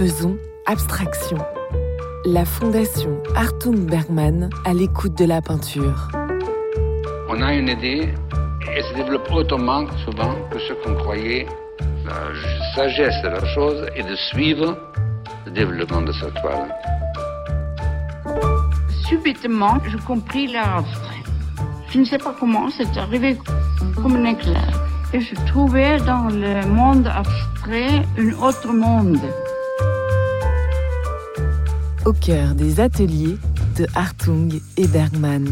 Faisons abstraction. La fondation Artung Bergman à l'écoute de la peinture. On a une idée et se développe autrement souvent que ce qu'on croyait. La sagesse de la chose est de suivre le développement de sa toile. Subitement, je compris l'art abstrait. Je ne sais pas comment, c'est arrivé comme un éclair. Et je trouvais dans le monde abstrait un autre monde. Au cœur des ateliers de Hartung et Bergman.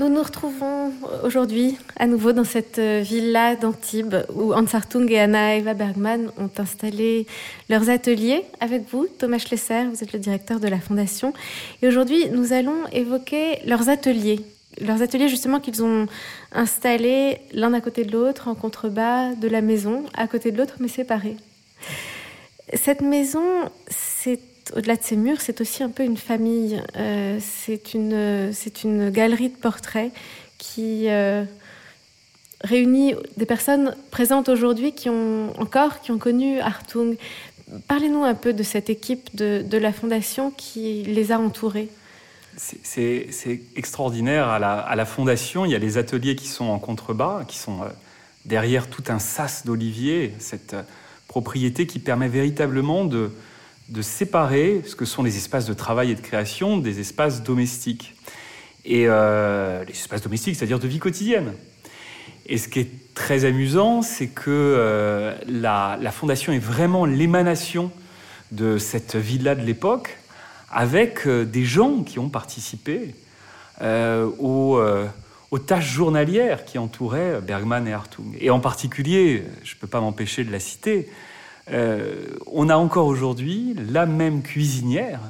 Nous nous retrouvons aujourd'hui à nouveau dans cette villa d'Antibes où Hans Hartung et Anna Eva Bergman ont installé leurs ateliers avec vous. Thomas Schlesser, vous êtes le directeur de la fondation. Et aujourd'hui, nous allons évoquer leurs ateliers leurs ateliers justement qu'ils ont installés l'un à côté de l'autre en contrebas de la maison, à côté de l'autre mais séparés. Cette maison, c'est au-delà de ces murs, c'est aussi un peu une famille. Euh, c'est une, c'est une galerie de portraits qui euh, réunit des personnes présentes aujourd'hui qui ont encore qui ont connu Hartung. Parlez-nous un peu de cette équipe de, de la fondation qui les a entourés. C'est extraordinaire. À la, à la, fondation, il y a les ateliers qui sont en contrebas, qui sont euh, derrière tout un sas d'oliviers, cette propriété qui permet véritablement de, de, séparer ce que sont les espaces de travail et de création des espaces domestiques. Et euh, les espaces domestiques, c'est-à-dire de vie quotidienne. Et ce qui est très amusant, c'est que euh, la, la, fondation est vraiment l'émanation de cette villa de l'époque, avec euh, des gens qui ont participé aux, aux, tâches journalières qui entouraient Bergman et Hartung. Et en particulier, je ne peux pas m'empêcher de la citer, euh, on a encore aujourd'hui la même cuisinière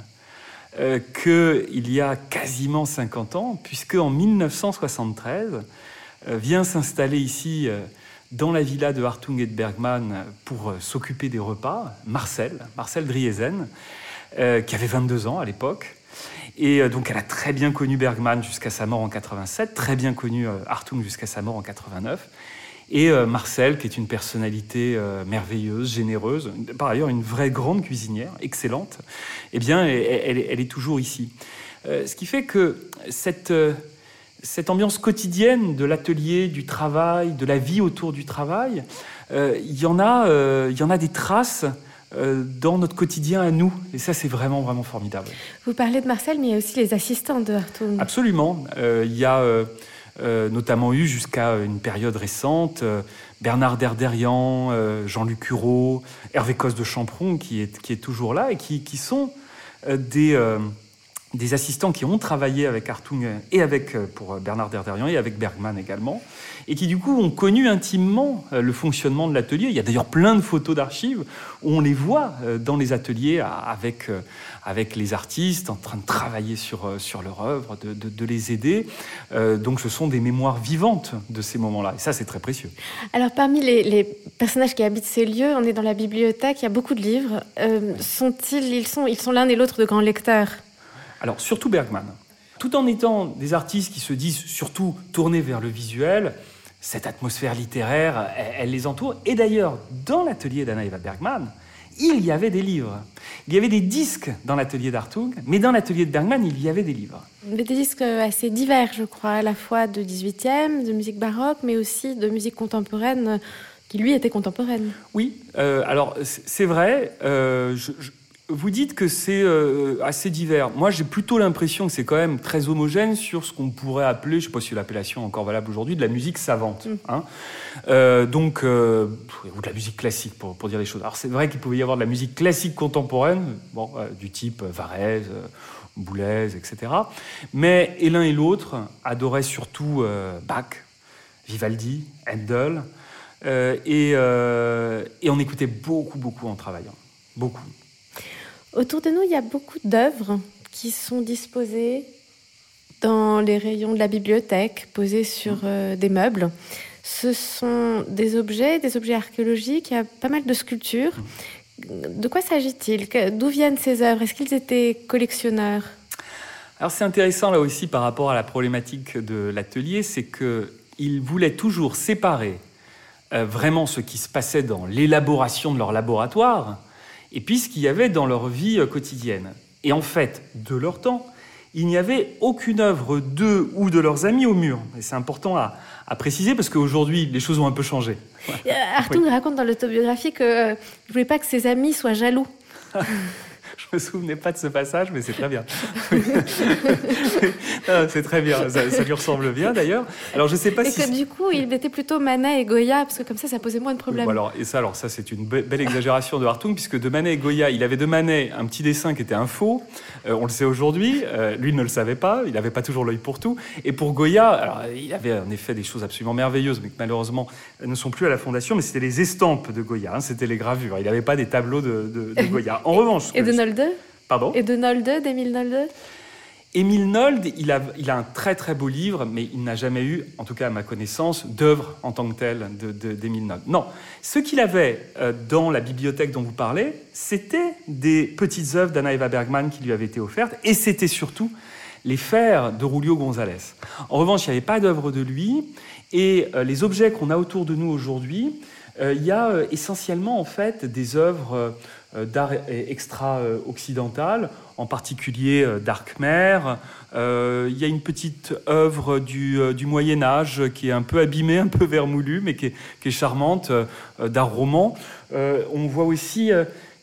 euh, qu'il y a quasiment 50 ans, puisque en 1973 euh, vient s'installer ici dans la villa de Hartung et de Bergman pour s'occuper des repas, Marcel, Marcel Driesen, qui avait 22 ans à l'époque. Et donc elle a très bien connu Bergman jusqu'à sa mort en 87, très bien connu Hartung jusqu'à sa mort en 89. Et euh, Marcel, qui est une personnalité euh, merveilleuse, généreuse, par ailleurs une vraie grande cuisinière, excellente, eh bien elle, elle, elle est toujours ici. Euh, ce qui fait que cette, cette ambiance quotidienne de l'atelier, du travail, de la vie autour du travail, il y, en a, il y en a des traces dans notre quotidien à nous. Et ça, c'est vraiment, vraiment formidable. Vous parlez de Marcel, mais il y a aussi les assistants de Hartung. Absolument. Il y a euh, notamment eu jusqu'à une période récente euh, Bernard Derderian, euh, Jean-Luc Hureau, Hervé Cos de Champron, qui est, qui est toujours là et qui, qui sont des des assistants qui ont travaillé avec Hartung et avec pour Bernard Derderian et avec Bergman également, et qui du coup ont connu intimement le fonctionnement de l'atelier. Il y a d'ailleurs plein de photos d'archives où on les voit dans les ateliers avec avec les artistes en train de travailler sur sur leur œuvre, de, de, de les aider. Euh, donc ce sont des mémoires vivantes de ces moments-là, et ça c'est très précieux. Alors parmi les, les, personnages qui habitent ces lieux, on est dans la bibliothèque, il y a beaucoup de livres. Euh, sont-ils, ils sont, ils sont l'un et l'autre de grands lecteurs? Alors, surtout Bergman. Tout en étant des artistes qui se disent surtout tournés vers le visuel, cette atmosphère littéraire, elle, elle les entoure. Et d'ailleurs, dans l'atelier d'Anna Eva Bergman, il y avait des livres. Il y avait des disques dans l'atelier d'Artug, mais dans l'atelier de Bergman, il y avait des livres. Des disques assez divers, je crois, à la fois de 18e, de musique baroque, mais aussi de musique contemporaine, qui lui était contemporaine. Oui, euh, alors c'est vrai. Euh, je, je vous dites que c'est euh, assez divers. Moi, j'ai plutôt l'impression que c'est quand même très homogène sur ce qu'on pourrait appeler, je ne sais pas si l'appellation est encore valable aujourd'hui, de la musique savante. Mm. Hein euh, donc, euh, ou de la musique classique, pour, pour dire les choses. Alors, c'est vrai qu'il pouvait y avoir de la musique classique contemporaine, bon, du type Varese, Boulez, etc. Mais et l'un et l'autre adoraient surtout Bach, Vivaldi, Handel, et, et on écoutait beaucoup, beaucoup en travaillant. Beaucoup. Autour de nous, il y a beaucoup d'œuvres qui sont disposées dans les rayons de la bibliothèque, posées sur euh, des meubles. Ce sont des objets, des objets archéologiques, il y a pas mal de sculptures. De quoi s'agit-il? D'où viennent ces œuvres? Est-ce qu'ils étaient collectionneurs? Alors c'est intéressant là aussi par rapport à la problématique de l'atelier, c'est qu'ils voulaient toujours séparer euh, vraiment ce qui se passait dans l'élaboration de leur laboratoire et puis ce qu'il y avait dans leur vie quotidienne. Et en fait, de leur temps, il n'y avait aucune œuvre d'eux ou de leurs amis au mur. Et c'est important à, préciser parce qu'aujourd'hui, les choses ont un peu changé. Artung raconte dans l'autobiographie qu'il ne voulait pas que ses amis soient jaloux. Je me souvenais pas de ce passage, mais c'est très bien. c'est très bien, ça, lui ressemble bien d'ailleurs. Alors je sais pas et si. que du coup, il était plutôt Manet et Goya, parce que comme ça, ça posait moins de problèmes. alors, et ça, alors ça, c'est une belle exagération de Hartung, puisque de Manet et Goya, il avait de Manet un petit dessin qui était un faux. Euh, on le sait aujourd'hui. Euh, lui ne le savait pas. Il n'avait pas toujours l'œil pour tout. Et pour Goya, alors, il avait en effet des choses absolument merveilleuses, mais qui malheureusement ne sont plus à la fondation. Mais c'était les estampes de Goya, hein, c'était les gravures. Il n'avait pas des tableaux de, Goya. En revanche, et de Nolde Pardon Et de Nolde, d'Émile Nolde? Émile Nolde, il a, il a, un très très beau livre, mais il n'a jamais eu, en tout cas à ma connaissance, d'œuvre en tant que telle d'Émile de, Nolde. Non, ce qu'il avait euh, dans la bibliothèque dont vous parlez, c'était des petites œuvres d'Anna Eva Bergman qui lui avaient été offertes, et c'était surtout les fers de Julio González. En revanche, il n'y avait pas d'œuvre de lui, et euh, les objets qu'on a autour de nous aujourd'hui, euh, il y a essentiellement en fait des œuvres d'art extra-occidental, en particulier euh, d'Arkmer. Euh, il y a une petite œuvre du, Moyen Âge qui est un peu abîmée, un peu vermoulue, mais qui est, charmante, d'art roman. on voit aussi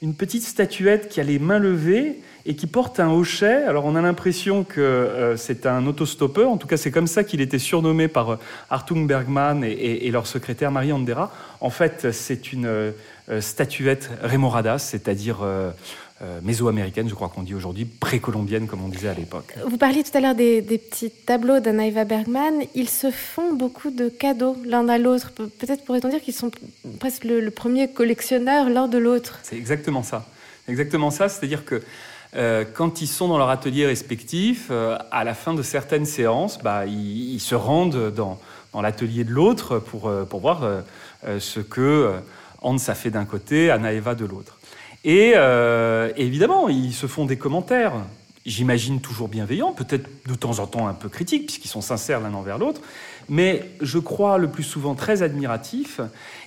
une petite statuette qui a les mains levées et qui porte un hochet. Alors on a l'impression que c'est un autostoppeur, en tout cas c'est comme ça qu'il était surnommé par Artung Bergman et, leur secrétaire Marie Andera. En fait c'est une euh, statuette remoradas, c'est-à-dire euh, euh, mésoaméricaine, je crois qu'on dit aujourd'hui, précolombienne, comme on disait à l'époque. Vous parliez tout à l'heure des, petits tableaux d'Anaïva Bergman. Ils se font beaucoup de cadeaux l'un à l'autre. Peut-être pourrait-on dire qu'ils sont presque le, premier collectionneur l'un de l'autre. C'est exactement ça. Exactement ça, c'est-à-dire que quand ils sont dans leur atelier respectif, à la fin de certaines séances, bah, ils, se rendent dans, l'atelier de l'autre pour, pour voir ce que Hans a fait d'un côté, Anaeva de l'autre. Et euh, évidemment, ils se font des commentaires, j'imagine toujours bienveillants, peut-être de temps en temps un peu critiques, puisqu'ils sont sincères l'un envers l'autre, mais je crois le plus souvent très admiratifs.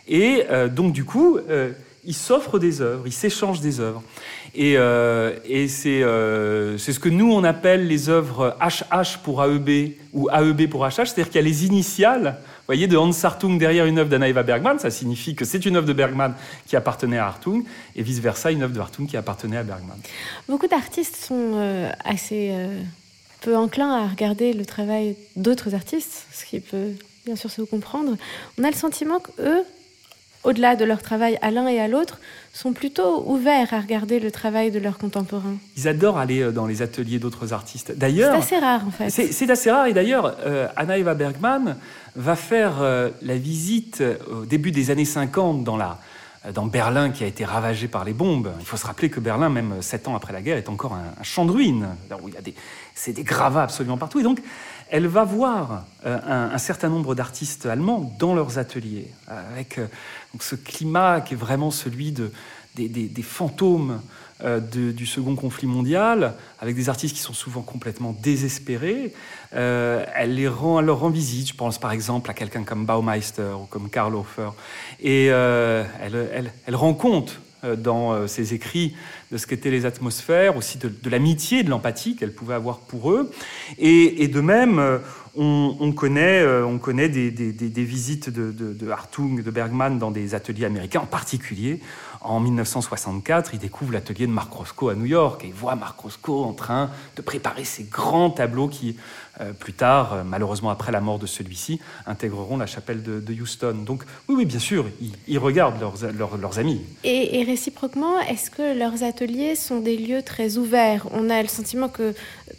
Et euh, donc, du coup, euh, ils s'offrent des œuvres, ils s'échangent des œuvres. Et, et c'est ce que nous, on appelle les œuvres HH pour AEB ou AEB pour HH, c'est-à-dire qu'il y a les initiales voyez, de Hans Hartung derrière une œuvre d'Anaïva Bergman, ça signifie que c'est une œuvre de Bergman qui appartenait à Hartung, et vice-versa, une œuvre de Hartung qui appartenait à Bergman. Beaucoup d'artistes sont euh, assez euh, peu enclins à regarder le travail d'autres artistes, ce qui peut bien sûr se comprendre. On a le sentiment qu'eux au-delà de leur travail à l'un et à l'autre, sont plutôt ouverts à regarder le travail de leurs contemporains. Ils adorent aller euh, dans les ateliers d'autres artistes. D'ailleurs, c'est assez rare en fait. C'est assez rare et d'ailleurs, euh, Anna Eva Bergman va faire euh, la visite au début des années 50 dans la dans Berlin qui a été ravagé par les bombes. Il faut se rappeler que Berlin, même sept ans après la guerre, est encore un, champ de ruines, il y a des, c'est des gravats absolument partout. Et donc, elle va voir un, certain nombre d'artistes allemands dans leurs ateliers, avec donc ce climat qui est vraiment celui de, des, fantômes euh, du second conflit mondial, avec des artistes qui sont souvent complètement désespérés. Euh, elle, les rend, leur rend visite, je pense par exemple à quelqu'un comme Baumeister ou comme Karl Hofer, et euh, elle, elle, rend compte dans ses écrits de ce qu'étaient les atmosphères, aussi de, l'amitié, de l'empathie qu'elle pouvait avoir pour eux. Et, de même, on, connaît, on connaît des, visites de, de, Hartung, de Bergman dans des ateliers américains, en particulier en 1964, il découvre l'atelier de Marc Roscoe à New York et voit Marc Roscoe en train de préparer ces grands tableaux qui, euh, plus tard, euh, malheureusement après la mort de celui-ci, intégreront la chapelle de, Houston. Donc oui, oui, bien sûr, ils, regardent leurs, amis. Et réciproquement, est-ce que leurs ateliers sont des lieux très ouverts? On a le sentiment que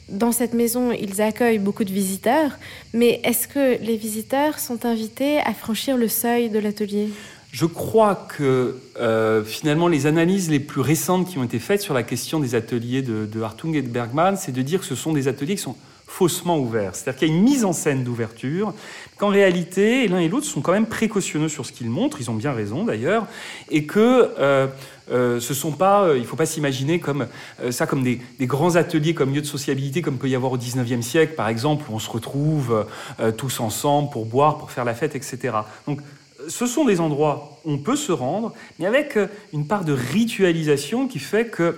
dans cette maison, ils accueillent beaucoup de visiteurs, mais est-ce que les visiteurs sont invités à franchir le seuil de l'atelier? Je crois que euh, finalement les analyses les plus récentes qui ont été faites sur la question des ateliers de, Hartung et de Bergman, c'est de dire que ce sont des ateliers qui sont faussement ouverts. C'est-à-dire qu'il y a une mise en scène d'ouverture, qu'en réalité, l'un et l'autre sont quand même précautionneux sur ce qu'ils montrent, ils ont bien raison d'ailleurs, et que euh, euh, ce sont pas, il ne faut pas s'imaginer comme ça comme des, grands ateliers comme lieu de sociabilité comme peut y avoir au 19e siècle par exemple où on se retrouve tous ensemble pour boire, pour faire la fête, etc. Donc ce sont des endroits où on peut se rendre, mais avec une part de ritualisation qui fait que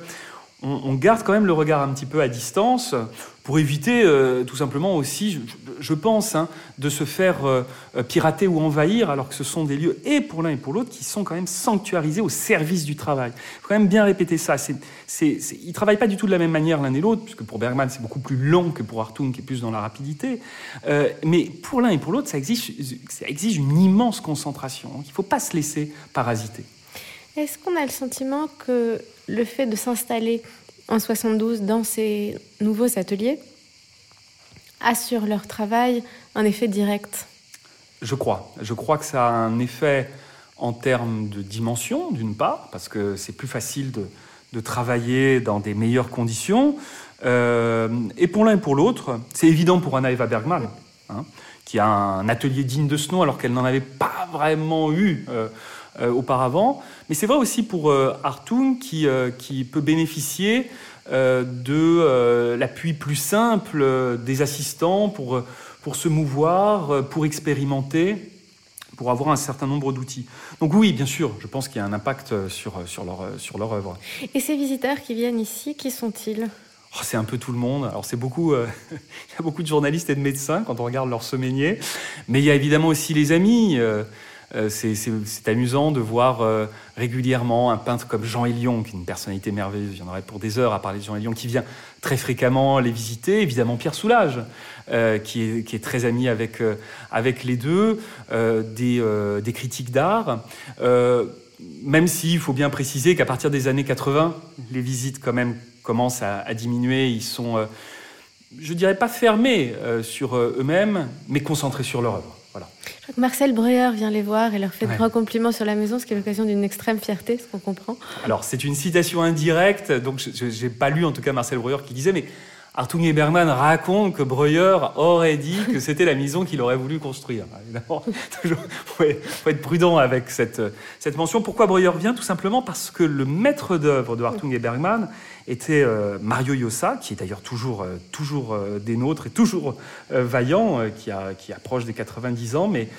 on, garde quand même le regard un petit peu à distance pour éviter euh, tout simplement aussi, je, pense, hein, de se faire euh, pirater ou envahir, alors que ce sont des lieux, et pour l'un et pour l'autre, qui sont quand même sanctuarisés au service du travail. Il faut quand même bien répéter ça. ils ne travaillent pas du tout de la même manière l'un et l'autre, puisque pour Bergman, c'est beaucoup plus long que pour Hartung, qui est plus dans la rapidité. Euh, mais pour l'un et pour l'autre, ça exige, ça exige une immense concentration. il ne faut pas se laisser parasiter. Est-ce qu'on a le sentiment que le fait de s'installer en 72 dans ces nouveaux ateliers a sur leur travail un effet direct Je crois. Je crois que ça a un effet en termes de dimension, d'une part, parce que c'est plus facile de, travailler dans des meilleures conditions. Euh, et pour l'un et pour l'autre, c'est évident pour Anna Eva Bergman, hein, qui a un atelier digne de ce nom alors qu'elle n'en avait pas vraiment eu. Euh, euh, auparavant. Mais c'est vrai aussi pour euh, Hartung qui, euh, qui peut bénéficier de l'appui plus simple des assistants pour, pour se mouvoir, pour expérimenter pour avoir un certain nombre d'outils. Donc oui, bien sûr, je pense qu'il y a un impact sur, sur, leur, sur leur œuvre. Et ces visiteurs qui viennent ici, qui sont-ils? Oh, c'est un peu tout le monde. Alors c'est beaucoup, il y a beaucoup de journalistes et de médecins quand on regarde leur semainier, mais il y a évidemment aussi les amis. Euh, c'est amusant de voir euh, régulièrement un peintre comme Jean Hélion, qui est une personnalité merveilleuse, il y en aurait pour des heures à parler de Jean Hélion, qui vient très fréquemment les visiter. Évidemment Pierre Soulages, euh, qui, est, très ami avec, avec les deux, des, critiques d'art. même s'il faut bien préciser qu'à partir des années 80, les visites quand même commencent à, à diminuer. Ils sont, je dirais pas fermés sur eux-mêmes, mais concentrés sur leur œuvre. Marcel Breuer vient les voir et leur fait de grands compliments sur la maison, ce qui est l'occasion d'une extrême fierté, ce qu'on comprend. Alors, c'est une citation indirecte, donc je n'ai pas lu en tout cas Marcel Breuer qui disait, mais Hartung et Bergman racontent que Breuer aurait dit que c'était la maison qu'il aurait voulu construire. Évidemment, il faut être prudent avec cette, cette mention. Pourquoi Breuer vient? Tout simplement parce que le maître d'œuvre de Hartung et Bergman était euh, Mario Llosa, qui est d'ailleurs toujours, euh, toujours euh, des nôtres et toujours vaillant, qui, qui approche des 90 ans, mais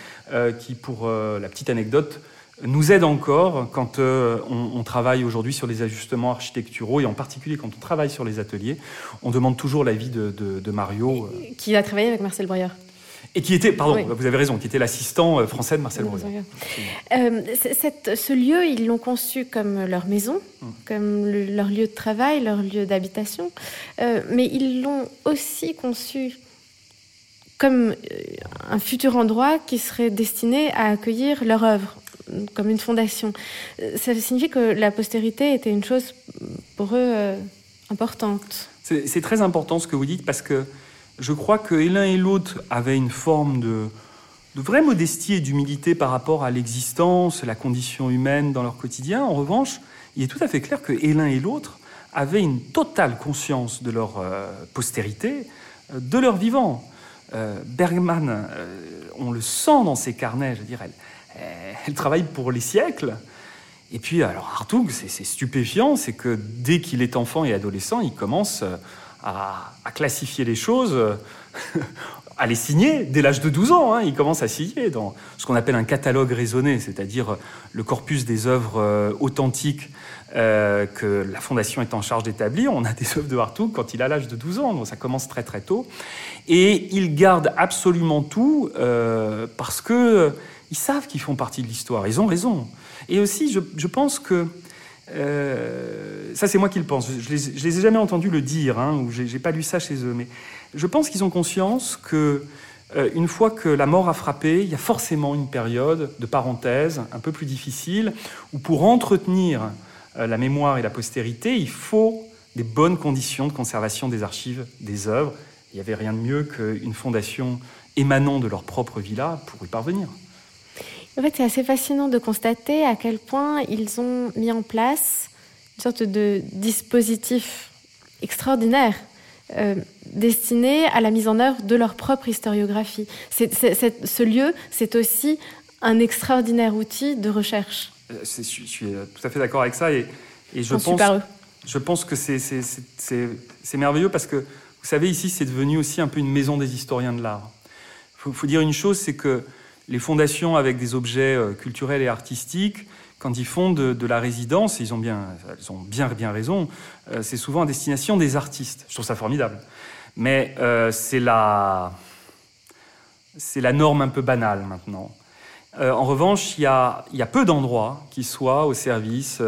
qui, pour la petite anecdote, nous aide encore quand on, travaille aujourd'hui sur les ajustements architecturaux et en particulier quand on travaille sur les ateliers. On demande toujours l'avis de, de, Mario. Euh. Qui a travaillé avec Marcel Breuer. Et qui était, pardon, vous avez raison, qui était l'assistant euh, français de Marcel Breuer. ce lieu, ils l'ont conçu comme leur maison, hum. comme leur lieu de travail, leur lieu d'habitation, mais ils l'ont aussi conçu comme un futur endroit qui serait destiné à accueillir leur œuvre comme une fondation. Ça signifie que la postérité était une chose pour eux euh, importante. C'est très important ce que vous dites parce que je crois que l'un et l'autre avaient une forme de, vraie modestie et d'humilité par rapport à l'existence, la condition humaine dans leur quotidien. En revanche, il est tout à fait clair que l'un et l'autre avaient une totale conscience de leur euh, postérité, euh, de leur vivant. Bergman, on le sent dans ses carnets, je dirais, euh, elle travaille pour les siècles. Et puis, alors Hartung, c'est stupéfiant, c'est que dès qu'il est enfant et adolescent, il commence euh, à, classifier les choses, euh, à les signer dès l'âge de 12 ans. Hein. il commence à signer dans ce qu'on appelle un catalogue raisonné, c'est-à-dire le corpus des œuvres authentiques que la Fondation est en charge d'établir. On a des œuvres de Hartung quand il a l'âge de 12 ans, donc ça commence très très tôt. Et il garde absolument tout parce que ils savent qu'ils font partie de l'histoire. Ils ont raison. Et aussi, je, pense que euh, ça, c'est moi qui le pense. Je les, les ai jamais entendus le dire, hein, ou j'ai pas lu ça chez eux, mais je pense qu'ils ont conscience que euh, une fois que la mort a frappé, il y a forcément une période de parenthèse un peu plus difficile, où pour entretenir euh, la mémoire et la postérité, il faut des bonnes conditions de conservation des archives, des œuvres. Il n'y avait rien de mieux qu'une fondation émanant de leur propre villa pour y parvenir. En fait, c'est assez fascinant de constater à quel point ils ont mis en place une sorte de dispositif extraordinaire euh, destiné à la mise en œuvre de leur propre historiographie. ce lieu, c'est aussi un extraordinaire outil de recherche. Euh, je suis euh, tout à fait d'accord avec ça et, je, pense, je pense que c'est merveilleux parce que, vous savez, ici, c'est devenu aussi un peu une maison des historiens de l'art. Il faut, faut, dire une chose, c'est que les fondations avec des objets culturels et artistiques, quand ils font de, la résidence, ils ont bien, ils ont bien, bien raison, c'est souvent à destination des artistes. Je trouve ça formidable. Mais c'est la, la norme un peu banale maintenant. en revanche, il y a, y a, peu d'endroits qui soient au service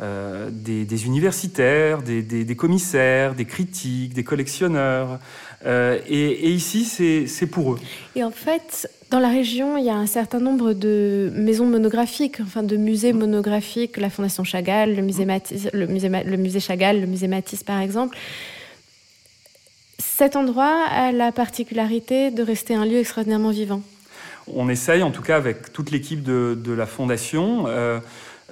euh, des, universitaires, des, commissaires, des critiques, des collectionneurs. Euh, et, ici, c'est pour eux. Et en fait, dans la région, il y a un certain nombre de maisons monographiques, enfin de musées monographiques, la Fondation Chagall, le musée, Matisse, le musée, le musée Chagall, le musée Matisse par exemple. Cet endroit a la particularité de rester un lieu extraordinairement vivant. On essaye, en tout cas avec toute l'équipe de, la Fondation, euh,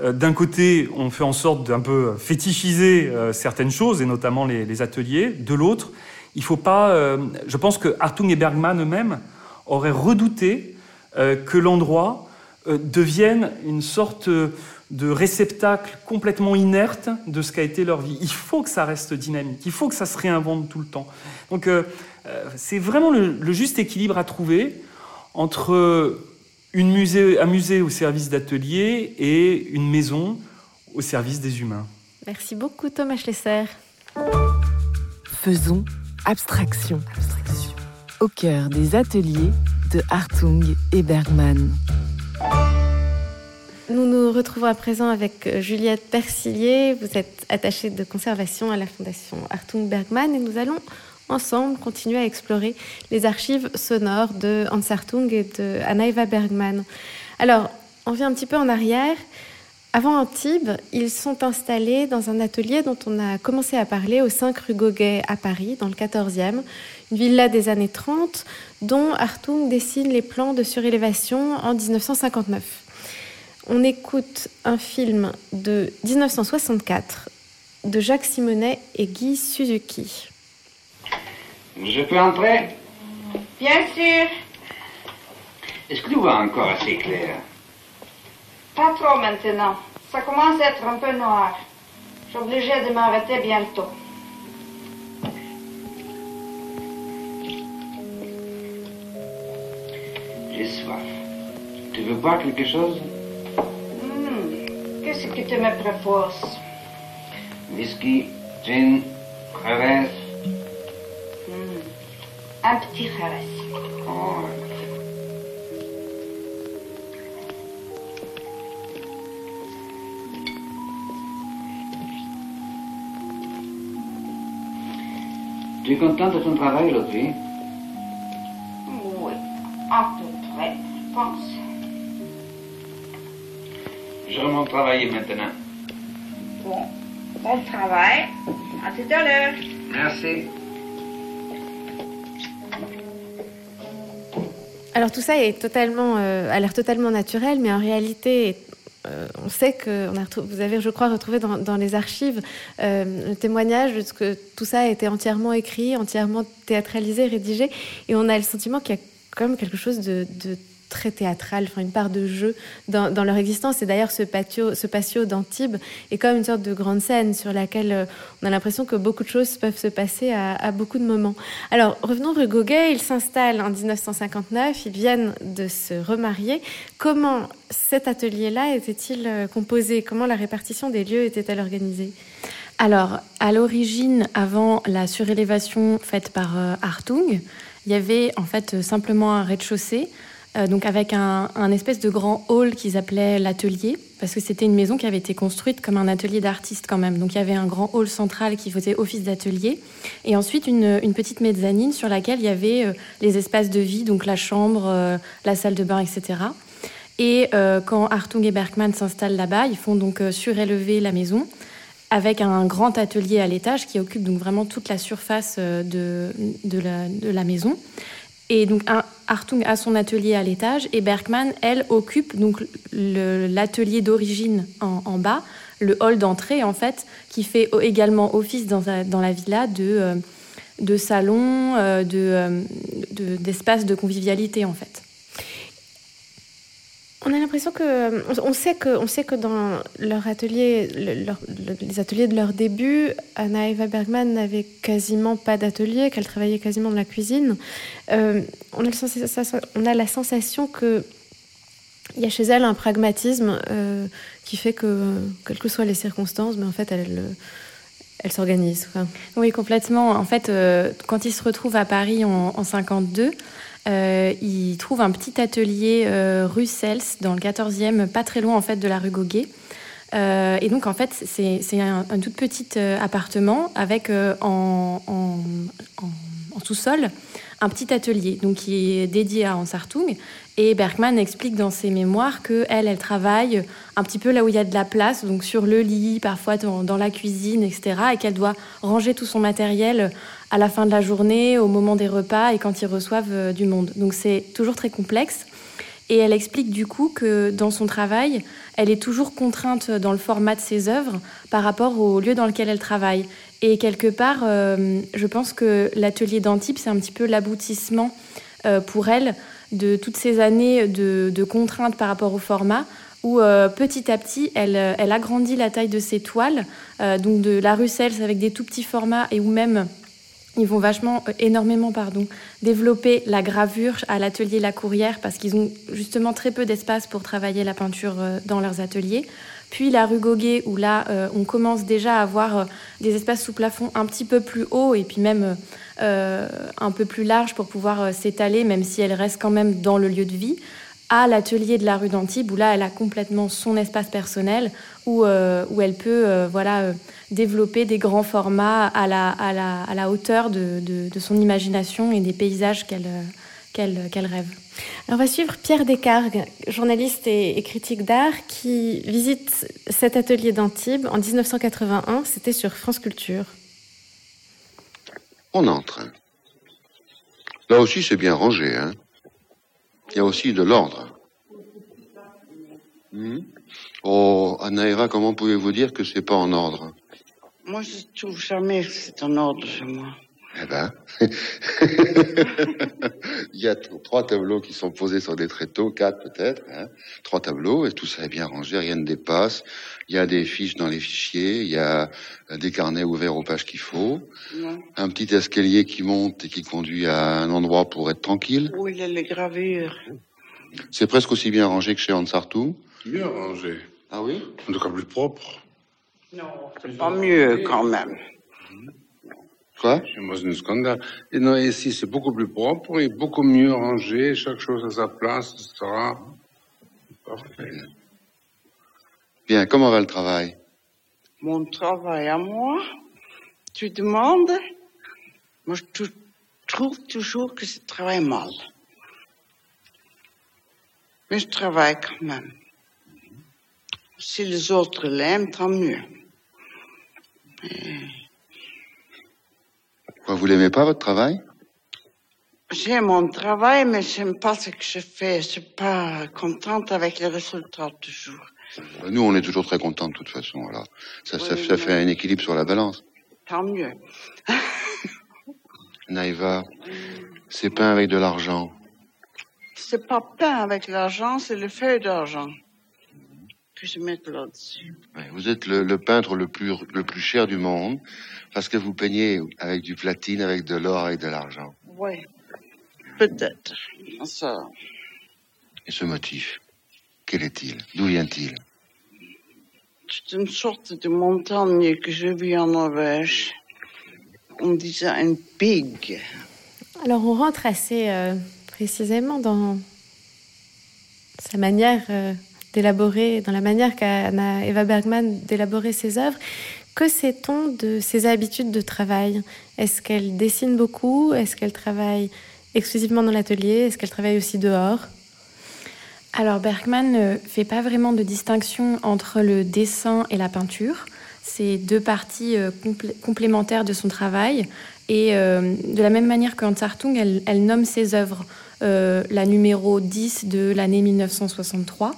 euh, d'un côté, on fait en sorte d'un peu fétichiser euh, certaines choses, et notamment les, ateliers. De l'autre, il faut pas. Euh, je pense que Hartung et Bergman eux-mêmes auraient redouté que l'endroit devienne une sorte de réceptacle complètement inerte de ce qu'a été leur vie. Il faut que ça reste dynamique, il faut que ça se réinvente tout le temps. Donc c'est vraiment le, juste équilibre à trouver entre musée, un musée au service d'ateliers et une maison au service des humains. Merci beaucoup Thomas Schlesser. Faisons abstraction. Au cœur des ateliers de Hartung et Bergman. Nous nous retrouvons à présent avec Juliette Persilier. Vous êtes attachée de conservation à la Fondation Hartung Bergman et nous allons ensemble continuer à explorer les archives sonores de Hans Hartung et de Anna Bergman. Alors, on vient un petit peu en arrière. Avant Antibes, ils sont installés dans un atelier dont on a commencé à parler au 5 rue Goguet à Paris, dans le 14e, une villa des années 30 dont Hartung dessine les plans de surélévation en 1959. On écoute un film de 1964 de Jacques Simonet et Guy Suzuki. Je peux entrer? Bien sûr. Est-ce que tu vois encore assez clair? Pas trop maintenant. Ça commence à être un peu noir. Je suis obligée de m'arrêter bientôt. J'ai soif. Tu veux boire quelque chose? Hmm. Qu'est-ce que tu me proposes Whisky, gin, crevettes un petit caresse. Tu es contente de ton travail aujourd'hui Oui, à peu près, je pense. Je remonte travailler maintenant. Bon, bon travail. À tout à l'heure. Merci. Alors tout ça est totalement, euh, a l'air totalement naturel, mais en réalité, euh, on sait que vous avez, je crois, retrouvé dans, les archives euh, le témoignage de ce que tout ça a été entièrement écrit, entièrement théâtralisé, rédigé, et on a le sentiment qu'il y a quand même quelque chose de très théâtrale, enfin une part de jeu dans, leur existence. Et d'ailleurs, ce patio, ce patio d'Antibes est comme une sorte de grande scène sur laquelle euh, on a l'impression que beaucoup de choses peuvent se passer à, beaucoup de moments. Alors, revenons rue Goguet. Ils s'installent en 1959. Ils viennent de se remarier. Comment cet atelier-là était-il euh, composé? Comment la répartition des lieux était-elle organisée? Alors, à l'origine, avant la surélévation faite par euh, Hartung, il y avait en fait simplement un rez-de-chaussée euh, donc avec un, espèce de grand hall qu'ils appelaient l'atelier, parce que c'était une maison qui avait été construite comme un atelier d'artiste quand même. Donc il y avait un grand hall central qui faisait office d'atelier, et ensuite une, petite mezzanine sur laquelle il y avait euh, les espaces de vie, donc la chambre, euh, la salle de bain, etc. Et quand Hartung et Bergman s'installent là-bas, ils font donc surélever la maison avec un grand atelier à l'étage qui occupe donc vraiment toute la surface de la maison. Et donc, un, Hartung a son atelier à l'étage et Bergman, elle, occupe donc l'atelier d'origine en, bas, le hall d'entrée, en fait, qui fait également office dans, la villa de, euh, salon, euh, euh, d'espace de, de convivialité, en fait. On a l'impression que on sait que on sait que dans leur atelier, les ateliers de leur début, Anna Eva Bergman n'avait quasiment pas d'atelier, qu'elle travaillait quasiment dans la cuisine. Euh, on, a on, a la sensation que il y a chez elle un pragmatisme euh, qui fait que, quelles que soient les circonstances, mais en fait, elle, elle s'organise. Oui, complètement. En fait, euh, quand il se retrouve à Paris en, en 52, euh, il trouve un petit atelier euh, rue Cels, dans le 14e, pas très loin en fait de la rue Goguet. Euh, et donc en fait, c'est un, tout petit appartement avec en sous-sol un petit atelier donc qui est dédié à Hans Hartung. Et Bergman explique dans ses mémoires que elle, elle travaille un petit peu là où il y a de la place, donc sur le lit, parfois dans, la cuisine, etc. Et qu'elle doit ranger tout son matériel à la fin de la journée, au moment des repas et quand ils reçoivent euh, du monde. Donc c'est toujours très complexe. Et elle explique du coup que dans son travail, elle est toujours contrainte dans le format de ses œuvres par rapport au lieu dans lequel elle travaille. Et quelque part, euh, je pense que l'atelier d'Antibes, c'est un petit peu l'aboutissement euh, pour elle de toutes ces années de, contraintes par rapport au format, où euh, petit à petit, elle, agrandit la taille de ses toiles, donc de la Russell avec des tout petits formats, et où même ils vont vachement, énormément, pardon, développer la gravure à l'atelier La Courrière parce qu'ils ont justement très peu d'espace pour travailler la peinture dans leurs ateliers. Puis la rue Goguet, où là, euh, on commence déjà à avoir euh, des espaces sous plafond un petit peu plus hauts et puis même euh, un peu plus larges pour pouvoir s'étaler, même si elle reste quand même dans le lieu de vie, à l'atelier de la rue d'Antibes, où là, elle a complètement son espace personnel, où, où elle peut voilà, développer des grands formats à la, hauteur de, de, son imagination et des paysages qu'elle qu'elle rêve. on va suivre Pierre Descargues, journaliste et, critique d'art, qui visite cet atelier d'Antibes en 1981. C'était sur France Culture. On entre. Là aussi, c'est bien rangé. Hein. Il y a aussi de l'ordre. Hmm? Oh, Anaïra, comment pouvez-vous dire que c'est pas en ordre? Moi, je trouve jamais que c'est en ordre chez moi. Eh ben, il y a trois tableaux qui sont posés sur des tréteaux, quatre peut-être, hein. trois tableaux, et tout ça est bien rangé, rien ne dépasse. Il y a des fiches dans les fichiers, il y a des carnets ouverts aux pages qu'il faut, un petit escalier qui monte et qui conduit à un endroit pour être tranquille. Oui, il y a les gravures. C'est presque aussi bien rangé que chez Ansartou. Mieux rangé. Ah oui? En tout cas plus propre. Non, c'est pas mieux quand même. Quoi non, ici, c'est beaucoup plus propre et beaucoup mieux rangé, chaque chose à sa place, etc. Parfait. Bien, comment va le travail? Mon travail à moi Tu demandes? Moi, je trouve toujours que je travaille mal. Mais je travaille quand même. Si les autres l'aiment, tant mieux. Vous l'aimez pas, votre travail? J'aime mon travail, mais j'aime pas ce que je fais. Je suis pas contente avec les résultats toujours. Nous, on est toujours très contents de toute façon. Alors, ça, ça, fait un équilibre sur la balance. Tant mieux. Naïva, c'est peint avec de l'argent. C'est pas peint avec l'argent, c'est le feuille d'argent je mets là-dessus. vous êtes le, le, peintre le plus, le plus cher du monde parce que vous peignez avec du platine, avec de l'or, avec de l'argent. Oui, peut-être. Ça. Et ce motif, quel est-il? D'où vient-il? C'est une sorte de montagne que j'ai vue en Norvège. On disait un pig. Alors on rentre assez euh, précisément dans sa manière euh, d'élaborer, dans la manière qu'a Eva Bergman d'élaborer ses œuvres. Que sait-on de ses habitudes de travail? Est-ce qu'elle dessine beaucoup? Est-ce qu'elle travaille exclusivement dans l'atelier? Est-ce qu'elle travaille aussi dehors? Alors Bergman ne fait pas vraiment de distinction entre le dessin et la peinture. C'est deux parties euh, complémentaires de son travail. Et euh, de la même manière qu'en Hartung, elle, nomme ses œuvres. Euh, la numéro 10 de l'année 1963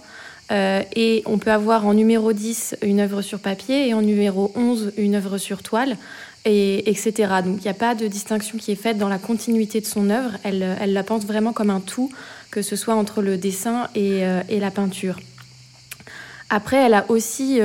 euh, et on peut avoir en numéro 10 une œuvre sur papier et en numéro 11 une œuvre sur toile, et, etc. Donc il n'y a pas de distinction qui est faite dans la continuité de son œuvre. Elle, la pense vraiment comme un tout, que ce soit entre le dessin et, et la peinture. Après, elle a aussi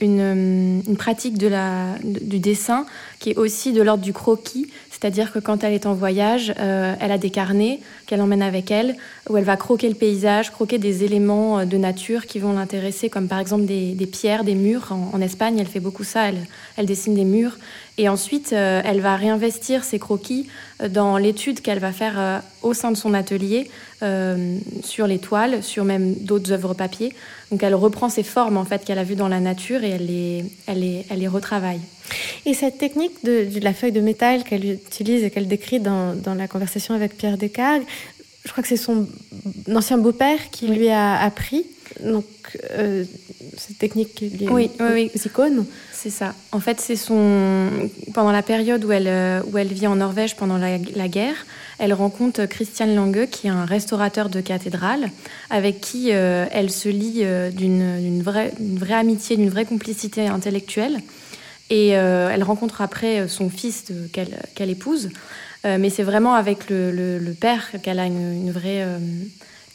une, une, pratique du dessin qui est aussi de l'ordre du croquis, c'est-à-dire que quand elle est en voyage, euh, elle a des carnets qu'elle emmène avec elle, où elle va croquer le paysage, croquer des éléments euh, de nature qui vont l'intéresser, comme par exemple des, pierres, des murs. En, Espagne, elle fait beaucoup ça, elle, elle dessine des murs. Et ensuite, euh, elle va réinvestir ses croquis dans l'étude qu'elle va faire au sein de son atelier sur les toiles, sur même d'autres œuvres papier. Donc elle reprend ces formes en fait qu'elle a vues dans la nature et elle les, elle les, elle les retravaille. Et cette technique de, la feuille de métal qu'elle utilise et qu'elle décrit dans, dans, la conversation avec Pierre Descartes, je crois que c'est son ancien beau-père qui lui a appris. Donc, euh, cette technique liée oui, aux, oui, icônes. C'est ça. En fait, c'est son pendant la période où elle euh, où elle vit en Norvège pendant la, guerre, elle rencontre Christian Lange, qui est un restaurateur de cathédrale, avec qui euh, elle se lie d'une vraie, vraie amitié, d'une vraie complicité intellectuelle. Et elle rencontre après son fils qu'elle épouse. Euh, mais c'est vraiment avec le, père qu'elle a une, vraie, euh,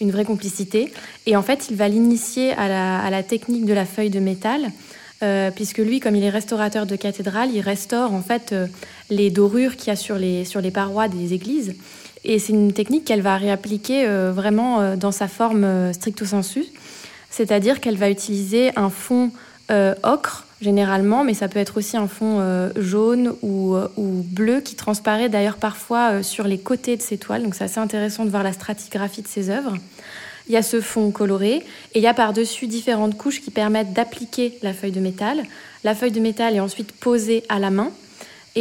une vraie complicité. Et en fait, il va l'initier à la, technique de la feuille de métal, euh, puisque lui, comme il est restaurateur de cathédrale, il restaure en fait les dorures qu'il y a sur les, sur les parois des églises. Et c'est une technique qu'elle va réappliquer vraiment dans sa forme stricto sensu, c'est-à-dire qu'elle va utiliser un fond ocre généralement, mais ça peut être aussi un fond euh, jaune ou, euh, ou, bleu qui transparaît d'ailleurs parfois euh, sur les côtés de ces toiles. Donc c'est assez intéressant de voir la stratigraphie de ces œuvres. Il y a ce fond coloré et il y a par-dessus différentes couches qui permettent d'appliquer la feuille de métal. La feuille de métal est ensuite posée à la main.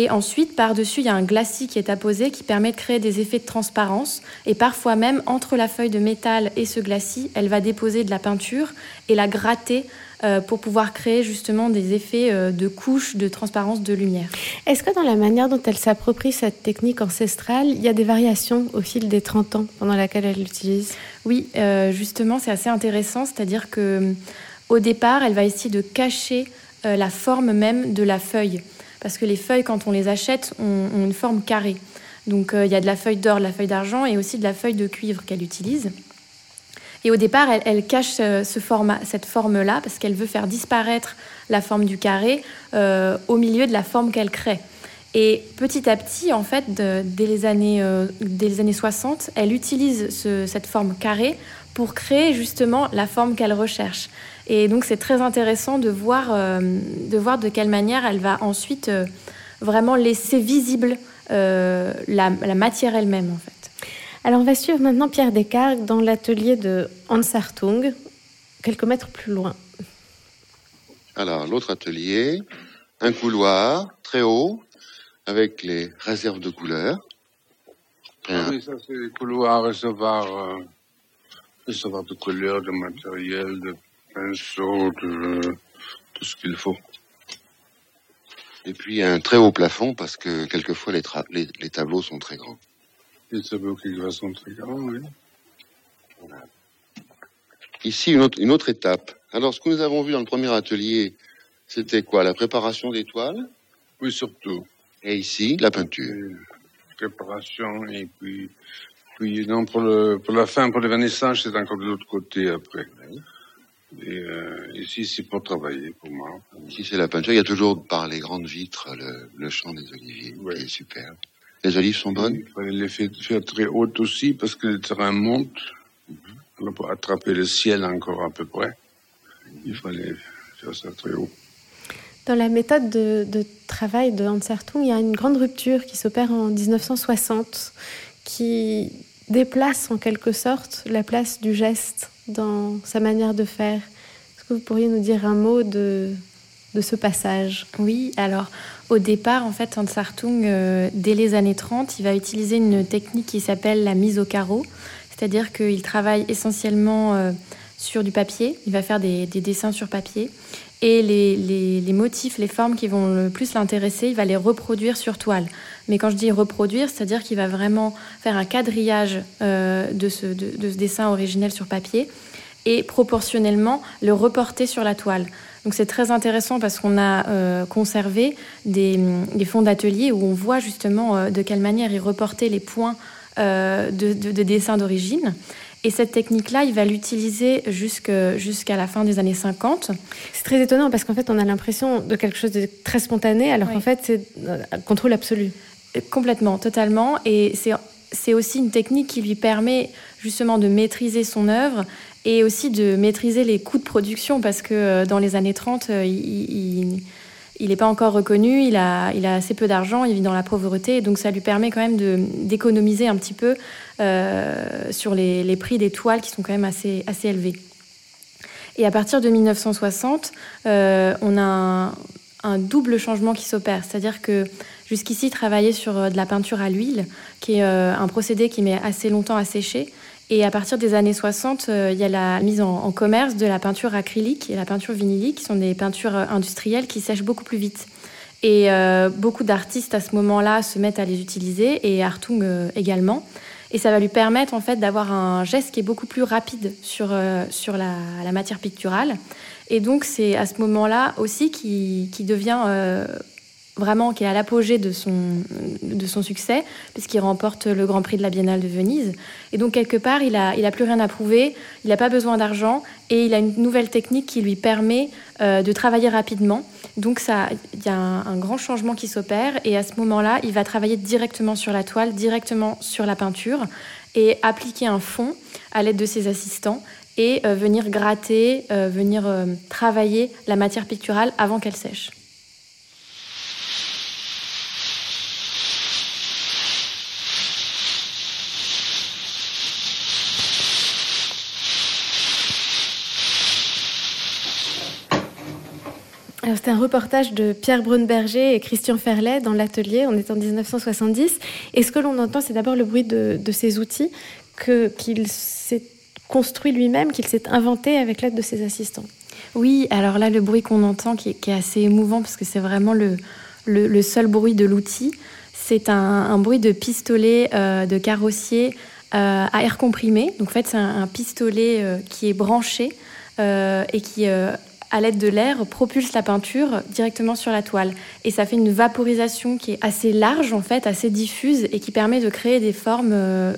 Et ensuite, par-dessus, il y a un glacis qui est apposé qui permet de créer des effets de transparence. Et parfois même, entre la feuille de métal et ce glacis, elle va déposer de la peinture et la gratter euh, pour pouvoir créer justement des effets euh, de couches, de transparence, de lumière. Est-ce que dans la manière dont elle s'approprie cette technique ancestrale, il y a des variations au fil des 30 ans pendant laquelle elle l'utilise? Oui, euh, justement, c'est assez intéressant, c'est-à-dire que au départ, elle va essayer de cacher la forme même de la feuille, parce que les feuilles, quand on les achète, ont, une forme carrée. Donc il y a de la feuille d'or, de la feuille d'argent et aussi de la feuille de cuivre qu'elle utilise. Et au départ, elle, cache euh, cette forme-là parce qu'elle veut faire disparaître la forme du carré euh, au milieu de la forme qu'elle crée. Et petit à petit, en fait, euh, dès les années 60, elle utilise cette forme carrée pour créer justement la forme qu'elle recherche. Et donc c'est très intéressant de voir, de voir de quelle manière elle va ensuite vraiment laisser visible la, la matière elle-même, en fait. Alors on va suivre maintenant Pierre Descartes dans l'atelier de Hans Hartung, quelques mètres plus loin. Alors l'autre atelier, un couloir très haut avec les réserves de couleurs. Ah oui, ça c'est les couloirs recevoir, euh, recevoir de couleurs, de matériel, de pinceaux, de tout ce qu'il faut. Et puis un très haut plafond parce que quelquefois les tableaux sont très grands. Ici, une autre, une autre étape. Alors, ce que nous avons vu dans le premier atelier, c'était quoi? La préparation des toiles Oui, surtout. Et ici, la peinture. préparation, et puis, puis non, pour, le, pour la fin, pour le vernissage, c'est encore de l'autre côté après. Et euh, ici, c'est pour travailler, pour moi. Ici, c'est la peinture. Il y a toujours, par les grandes vitres, le, le champ des oliviers, qui est superbe. Les olives sont bonnes? Il fallait les faire, très hautes aussi parce que le terrain monte. On peut attraper le ciel encore à peu près. Il fallait faire ça très haut. Dans la méthode de, travail de Hans Hartung, il y a une grande rupture qui s'opère en 1960 qui déplace en quelque sorte la place du geste dans sa manière de faire. Est-ce que vous pourriez nous dire un mot de, de ce passage? Oui, alors au départ, en fait, Hans Hartung, euh, dès les années 30, il va utiliser une technique qui s'appelle la mise au carreau, c'est-à-dire qu'il travaille essentiellement euh, sur du papier, il va faire des, dessins sur papier, et les, motifs, les formes qui vont le plus l'intéresser, il va les reproduire sur toile. Mais quand je dis reproduire, c'est-à-dire qu'il va vraiment faire un quadrillage euh, de, ce, de ce dessin originel sur papier et proportionnellement le reporter sur la toile. Donc c'est très intéressant parce qu'on a euh, conservé des, fonds d'atelier où on voit justement euh, de quelle manière il reportait les points de, de, dessin d'origine. Et cette technique-là, il va l'utiliser jusqu'à la fin des années 50. C'est très étonnant parce qu'en fait, on a l'impression de quelque chose de très spontané, alors qu'en fait, c'est un contrôle absolu. Complètement, totalement. Et c'est aussi une technique qui lui permet justement de maîtriser son œuvre et aussi de maîtriser les coûts de production parce que euh, dans les années 30, euh, il n'est pas encore reconnu, il a, il a assez peu d'argent, il vit dans la pauvreté, donc ça lui permet quand même d'économiser un petit peu euh, sur les, prix des toiles qui sont quand même assez, assez élevés. Et à partir de 1960, on a un, un, double changement qui s'opère, c'est-à-dire que jusqu'ici, il travaillait sur de la peinture à l'huile, qui est un procédé qui met assez longtemps à sécher et à partir des années 60, euh, il y a la mise en, commerce de la peinture acrylique et la peinture vinylique, qui sont des peintures euh, industrielles qui sèchent beaucoup plus vite. Et euh, beaucoup d'artistes à ce moment-là se mettent à les utiliser, et Hartung également. Et ça va lui permettre en fait d'avoir un geste qui est beaucoup plus rapide sur, sur la, la, matière picturale. Et donc c'est à ce moment-là aussi qui, qui devient vraiment qui est à l'apogée de son, de son succès, puisqu'il remporte le Grand Prix de la Biennale de Venise. Et donc, quelque part, il n'a il a plus rien à prouver, il n'a pas besoin d'argent, et il a une nouvelle technique qui lui permet euh, de travailler rapidement. Donc, il y a un, grand changement qui s'opère, et à ce moment-là, il va travailler directement sur la toile, directement sur la peinture, et appliquer un fond à l'aide de ses assistants, et euh, venir gratter, euh, venir travailler la matière picturale avant qu'elle sèche. C'était un reportage de Pierre Brunberger et Christian Ferlet dans l'atelier. On est en 1970. Et ce que l'on entend, c'est d'abord le bruit de, ces outils qu'il s'est construit lui-même, qu'il s'est inventé avec l'aide de ses assistants. Oui, alors là, le bruit qu'on entend, qui est, assez émouvant, parce que c'est vraiment le, le, seul bruit de l'outil, c'est un, bruit de pistolet euh, de carrossier euh, à air comprimé. Donc en fait, c'est un, pistolet euh, qui est branché et qui à l'aide de l'air, propulse la peinture directement sur la toile. Et ça fait une vaporisation qui est assez large, en fait, assez diffuse, et qui permet de créer des formes euh,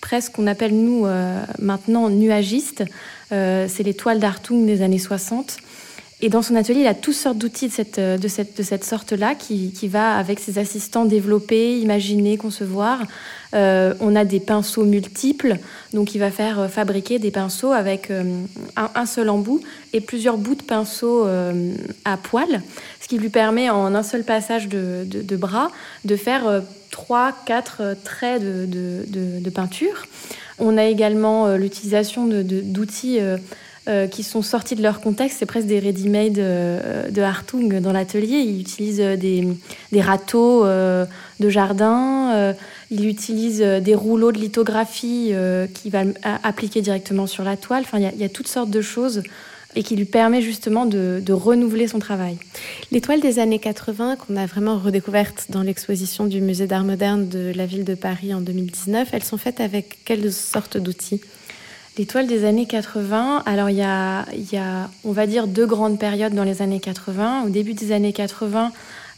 presque qu'on appelle, nous, euh, maintenant, nuagistes. Euh, c'est les toiles d'Artung des années 60. Et dans son atelier, il a toutes sortes d'outils de cette, de cette, de cette sorte-là qui, qui, va, avec ses assistants, développer, imaginer, concevoir. Euh, on a des pinceaux multiples, donc il va faire euh, fabriquer des pinceaux avec euh, un, seul embout et plusieurs bouts de pinceau à poil, ce qui lui permet en un seul passage de, de, bras de faire trois, quatre traits de, de, peinture. On a également l'utilisation d'outils qui sont sortis de leur contexte. C'est presque des ready-made de Hartung dans l'atelier. Il utilise des, des râteaux de jardin. Il utilise euh, des rouleaux de lithographie euh, qu'il va appliquer directement sur la toile. Enfin, il y, a toutes sortes de choses et qui lui permet justement de, renouveler son travail. Les toiles des années 80 qu'on a vraiment redécouvertes dans l'exposition du musée d'art moderne de la ville de Paris en 2019, elles sont faites avec quelles sortes d'outils? Les toiles des années 80, alors il y, a, on va dire, deux grandes périodes dans les années 80. Au début des années 80,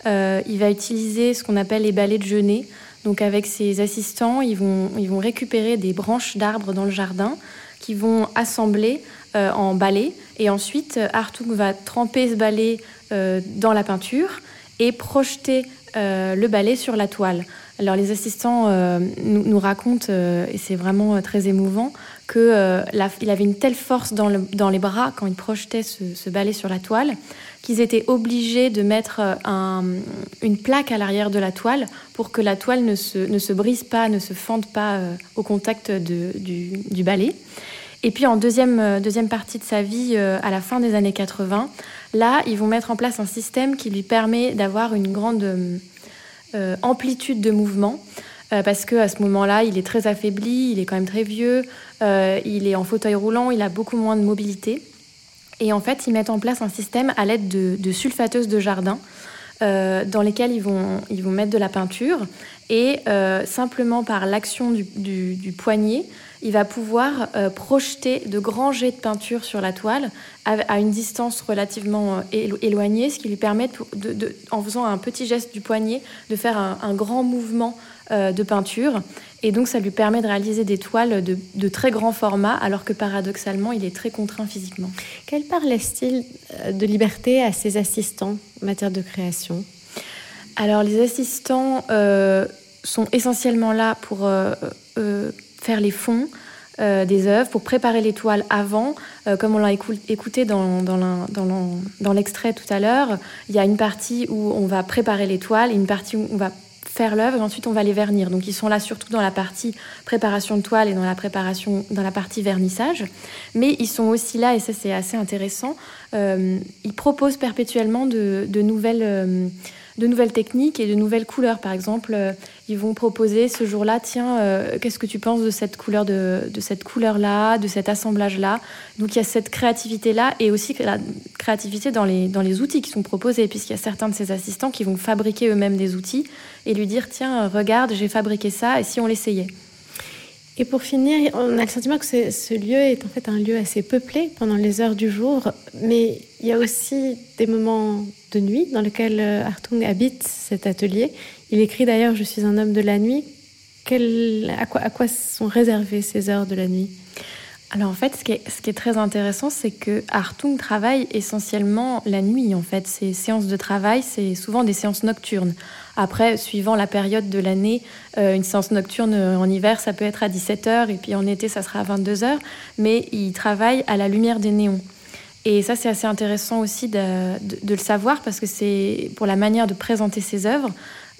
euh, il va utiliser ce qu'on appelle les balais de Genet. Donc avec ses assistants, ils vont, récupérer des branches d'arbres dans le jardin qui vont assembler euh, en balai. Et ensuite, Hartung va tremper ce balai euh, dans la peinture et projeter le balai sur la toile. Alors les assistants nous, racontent, et c'est vraiment très émouvant, qu'il avait une telle force dans, les bras quand il projetait ce, ce balai sur la toile qu'ils étaient obligés de mettre euh, une plaque à l'arrière de la toile pour que la toile ne se, ne se brise pas, ne se fende pas euh, au contact du, du, balai. Et puis en deuxième, euh, deuxième partie de sa vie, à la fin des années 80, là, ils vont mettre en place un système qui lui permet d'avoir une grande amplitude de mouvement. Parce qu'à ce moment-là, il est très affaibli, il est quand même très vieux, il est en fauteuil roulant, il a beaucoup moins de mobilité. Et en fait, ils mettent en place un système à l'aide de, sulfateuses de jardin euh, dans lesquelles ils vont, ils vont mettre de la peinture. Et euh, simplement par l'action du, poignet, il va pouvoir euh, projeter de grands jets de peinture sur la toile à, une distance relativement euh, éloignée, ce qui lui permet, de, en faisant un petit geste du poignet, de faire un, grand mouvement euh, de peinture. Et donc ça lui permet de réaliser des toiles de, très grand format, alors que paradoxalement, il est très contraint physiquement. Quelle part laisse-t-il de liberté à ses assistants en matière de création? Alors les assistants sont essentiellement là pour faire les fonds euh, des œuvres, pour préparer les toiles avant. Euh, comme on l'a écouté dans, dans l'extrait tout à l'heure, il y a une partie où on va préparer les toiles et une partie où on va faire l'œuvre et ensuite on va les vernir. Donc ils sont là surtout dans la partie préparation de toile et dans la préparation, dans la partie vernissage. Mais ils sont aussi là, et ça c'est assez intéressant, euh, ils proposent perpétuellement de, de nouvelles de nouvelles techniques et de nouvelles couleurs. Par exemple, euh, ils vont proposer ce jour-là, tiens, euh, qu'est-ce que tu penses de cette couleur de, cette couleur-là, de cet assemblage-là? Donc il y a cette créativité-là et aussi la créativité dans les, dans les outils qui sont proposés, puisqu'il y a certains de ces assistants qui vont fabriquer eux-mêmes des outils et lui dire, tiens, regarde, j'ai fabriqué ça, et si on l'essayait? Et pour finir, on a le sentiment que ce, lieu est en fait un lieu assez peuplé pendant les heures du jour, mais il y a aussi des moments de nuit dans lesquels euh, Hartung habite cet atelier. Il écrit d'ailleurs Je suis un homme de la nuit. à, quoi, à quoi sont réservées ces heures de la nuit? Alors en fait, ce qui est, ce qui est très intéressant, c'est que Hartung travaille essentiellement la nuit. En fait, ses séances de travail, c'est souvent des séances nocturnes. Après, suivant la période de l'année, euh, une séance nocturne en hiver, ça peut être à 17h et puis en été, ça sera à 22h. Mais il travaille à la lumière des néons. Et ça, c'est assez intéressant aussi de, le savoir parce que c'est pour la manière de présenter ses œuvres.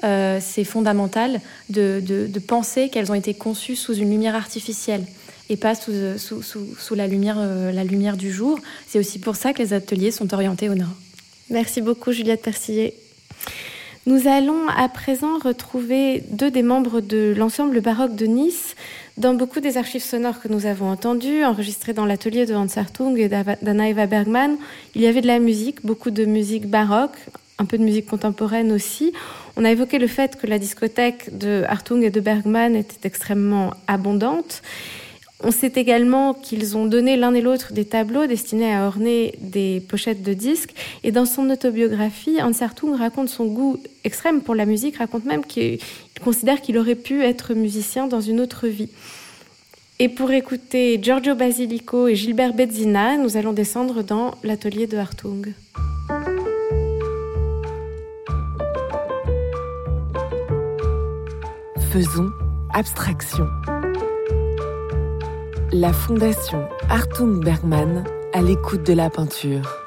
Euh, c'est fondamental de, penser qu'elles ont été conçues sous une lumière artificielle et pas sous, euh, la lumière du jour. C'est aussi pour ça que les ateliers sont orientés au nord. Merci beaucoup Juliette Persillet. Nous allons à présent retrouver deux des membres de l'ensemble baroque de Nice dans beaucoup des archives sonores que nous avons entendues, enregistrées dans l'atelier de Hans Hartung et d'Anna Bergman. Il y avait de la musique, beaucoup de musique baroque, un peu de musique contemporaine aussi. On a évoqué le fait que la discothèque de Hartung et de Bergman était extrêmement abondante. On sait également qu'ils ont donné l'un et l'autre des tableaux destinés à orner des pochettes de disques. Et dans son autobiographie, Hans Hartung raconte son goût extrême pour la musique, raconte même qu'il considère qu'il aurait pu être musicien dans une autre vie. Et pour écouter Giorgio Basilico et Gilbert Bezzina, nous allons descendre dans l'atelier de Hartung. Faisons abstraction la Fondation Artung Bergman à l'écoute de la peinture.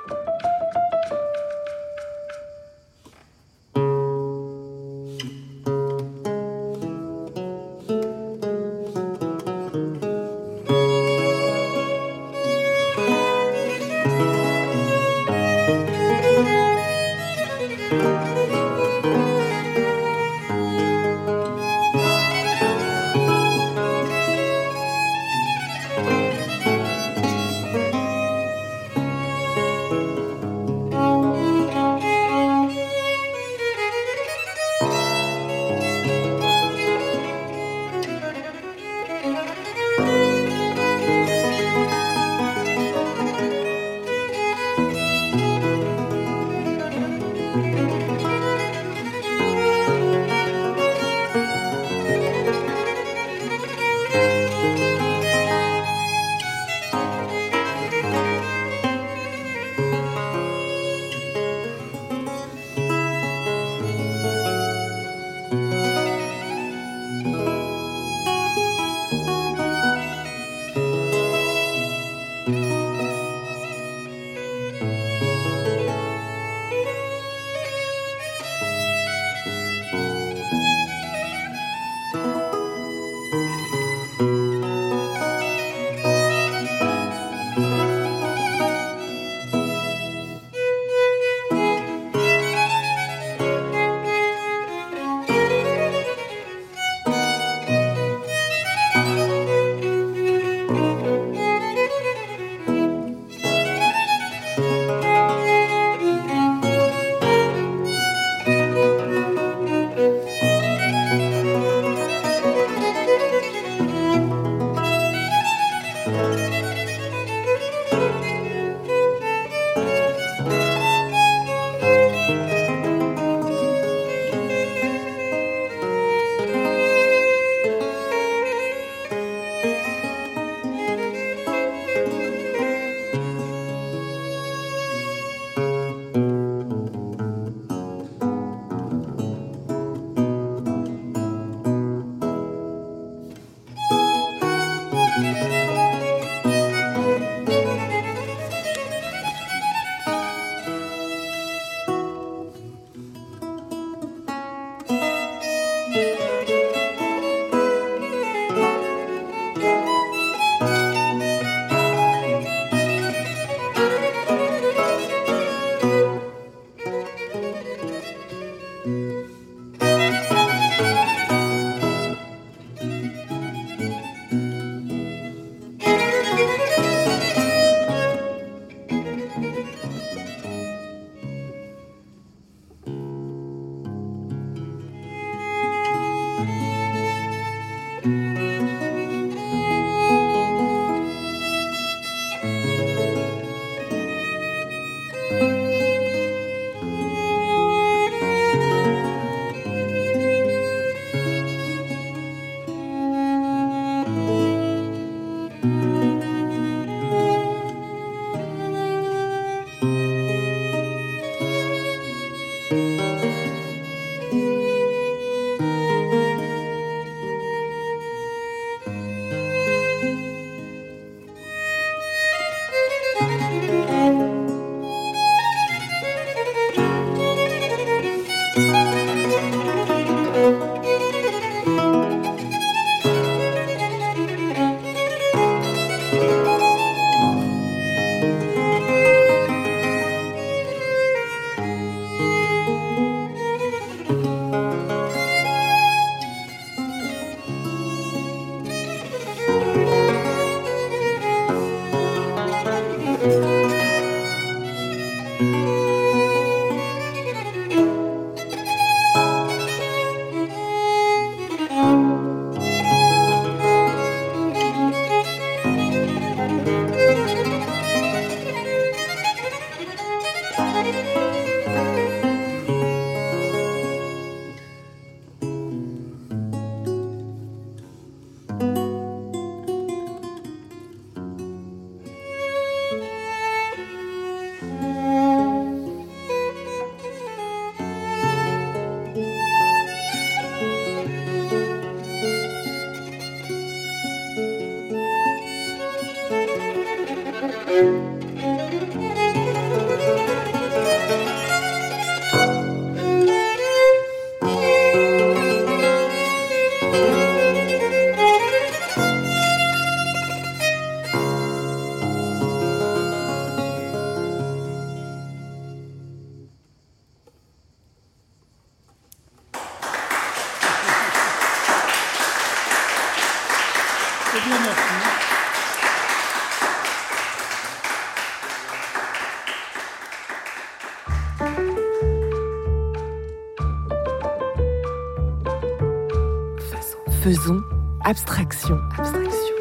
Faisons abstraction, abstraction.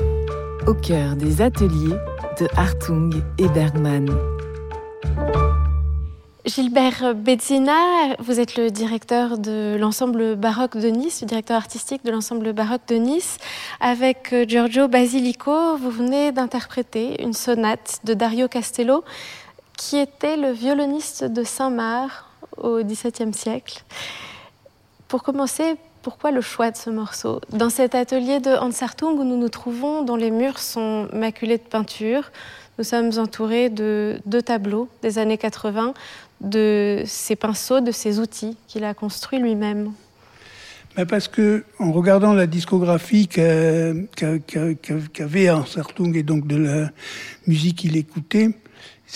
Au cœur des ateliers de Hartung et Bergman. Gilbert Bezzina, vous êtes le directeur de l'ensemble baroque de Nice, le directeur artistique de l'ensemble baroque de Nice. Avec euh, Giorgio Basilico, vous venez d'interpréter une sonate de Dario Castello, qui était le violoniste de Saint-Marc au XVIIe siècle. Pour commencer, pourquoi le choix de ce morceau Dans cet atelier de Hans Hartung où nous nous trouvons, dont les murs sont maculés de peinture, nous sommes entourés de deux tableaux des années 80 de ses pinceaux, de ses outils qu'il a construits lui-même. Parce que en regardant la discographie qu'avait Hans Hartung et donc de la musique qu'il écoutait,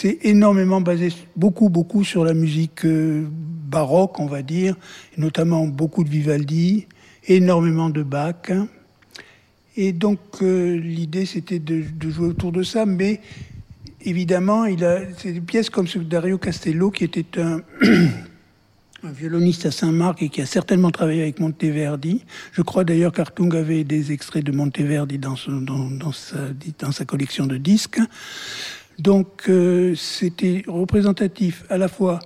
c'est énormément basé, beaucoup, beaucoup sur la musique euh, baroque, on va dire, notamment beaucoup de Vivaldi, énormément de Bach. Et donc euh, l'idée c'était de, jouer autour de ça, mais évidemment, il a, c'est des pièces comme ce Dario Castello qui était un, violoniste à Saint-Marc et qui a certainement travaillé avec Monteverdi. Je crois d'ailleurs qu'Artung avait des extraits de Monteverdi dans sa collection de disques. Donc euh, c'était représentatif à la fois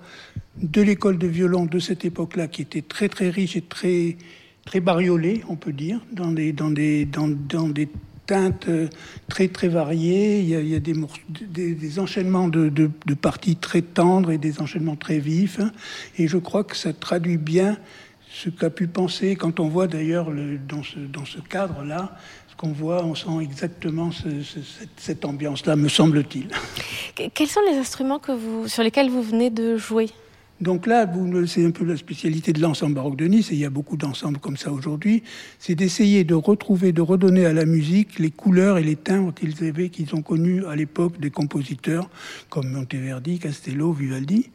de l'école de violon de cette époque-là, qui était très très riche et très très bariolée, on peut dire, dans des dans des dans, dans des teintes euh, très très variées. Il y a, il y a des, des, enchaînements de, de, de, parties très tendres et des enchaînements très vifs. Et je crois que ça traduit bien ce qu'a pu penser quand on voit d'ailleurs dans ce, dans ce cadre-là qu'on voit, on sent exactement ce, ce, cette, cette ambiance-là, me semble-t-il. Quels sont les instruments que vous, sur lesquels vous venez de jouer? Donc là, c'est un peu la spécialité de l'ensemble baroque de Nice, et il y a beaucoup d'ensembles comme ça aujourd'hui, c'est d'essayer de retrouver, de redonner à la musique les couleurs et les timbres qu'ils avaient, qu'ils ont connus à l'époque des compositeurs comme Monteverdi, Castello, Vivaldi.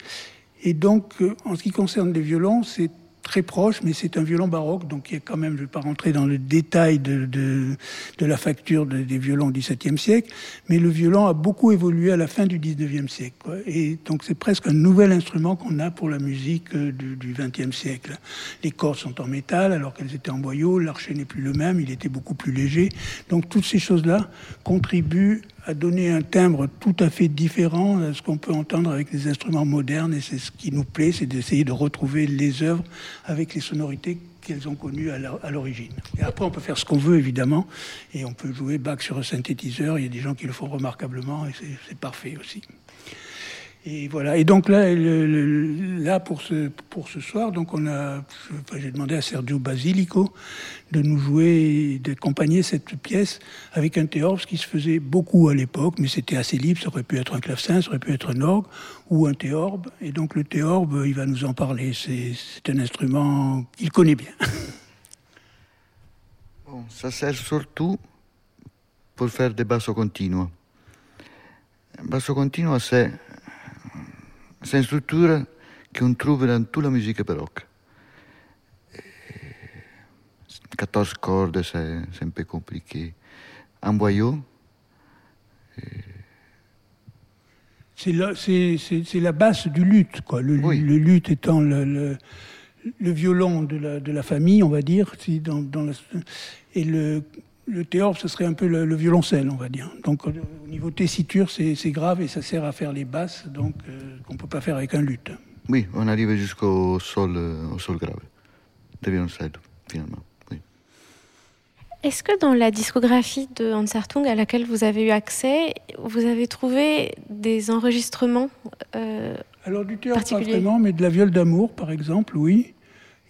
Et donc, euh, en ce qui concerne les violons, c'est très proche, mais c'est un violon baroque, donc il y a quand même, je ne vais pas rentrer dans le détail de, de, la facture de, des violons du XVIIe siècle, mais le violon a beaucoup évolué à la fin du XIXe siècle. Et donc c'est presque un nouvel instrument qu'on a pour la musique euh, du XXe siècle. Les cordes sont en métal alors qu'elles étaient en boyau, l'archet n'est plus le même, il était beaucoup plus léger. Donc toutes ces choses-là contribuent à donner un timbre tout à fait différent de ce qu'on peut entendre avec des instruments modernes. Et c'est ce qui nous plaît, c'est d'essayer de retrouver les œuvres avec les sonorités qu'elles ont connues à l'origine. Et après, on peut faire ce qu'on veut, évidemment, et on peut jouer Bach sur un synthétiseur. Il y a des gens qui le font remarquablement, et c'est parfait aussi. Et voilà. Et donc là, là pour ce pour ce soir, donc on a, j'ai demandé à Sergio Basilico de nous jouer, d'accompagner cette pièce avec un théorbe, ce qui se faisait beaucoup à l'époque, mais c'était assez libre. Ça aurait pu être un clavecin, ça aurait pu être un orgue ou un théorbe. Et donc le théorbe, il va nous en parler. C'est un instrument qu'il connaît bien. Bon, ça sert surtout pour faire des bassos continus. Basso continuo, c'est C'est une structure qu'on trouve dans toute la musique baroque. 14 cordes, c'est un peu compliqué. Un boyau. C'est la, la, basse du luth, quoi. Le, oui. le luth étant le, le, le, violon de la, de la famille, on va dire, si dans, dans la, et le, le théorbe, ce serait un peu le, le, violoncelle, on va dire. Donc au niveau tessiture, c'est grave et ça sert à faire les basses, donc euh, qu'on ne peut pas faire avec un luth. Oui, on arrive jusqu'au sol, euh, au sol grave, de violoncelle, finalement. Oui. Est-ce que dans la discographie de Hans Hartung à laquelle vous avez eu accès, vous avez trouvé des enregistrements euh, Alors du théorbe, pas vraiment, mais de la viole d'amour, par exemple, oui.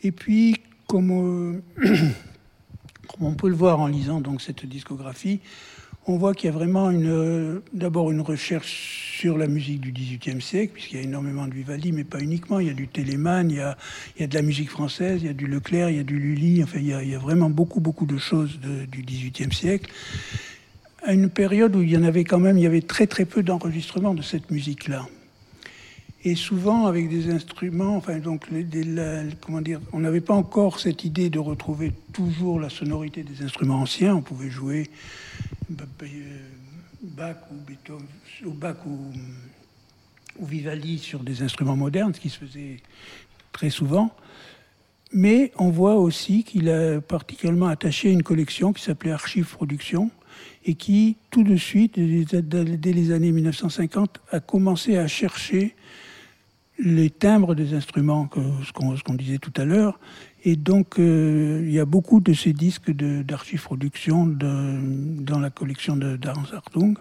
Et puis, comme... Euh, on peut le voir en lisant donc cette discographie, on voit qu'il y a vraiment une, d'abord une recherche sur la musique du XVIIIe siècle, puisqu'il y a énormément de Vivaldi, mais pas uniquement. Il y a du Téléman, il y a, de la musique française, il y a du Leclerc, il y a du Lully. Enfin, il y a, vraiment beaucoup, beaucoup de choses du XVIIIe siècle. À une période où il y en avait quand même, il y avait très très peu d'enregistrements de cette musique-là et souvent avec des instruments, enfin donc comment dire, on n'avait pas encore cette idée de retrouver toujours la sonorité des instruments anciens. On pouvait jouer Bach ou Beethoven, ou Bach ou, ou Vivaldi sur des instruments modernes, ce qui se faisait très souvent. Mais on voit aussi qu'il a particulièrement attaché une collection qui s'appelait Archives Production et qui, tout de suite, dès les années 1950, a commencé à chercher les timbres des instruments, ce qu'on disait tout à l'heure. Et donc, euh, il y a beaucoup de ces disques d'archives production dans la collection d'Arns Hartung,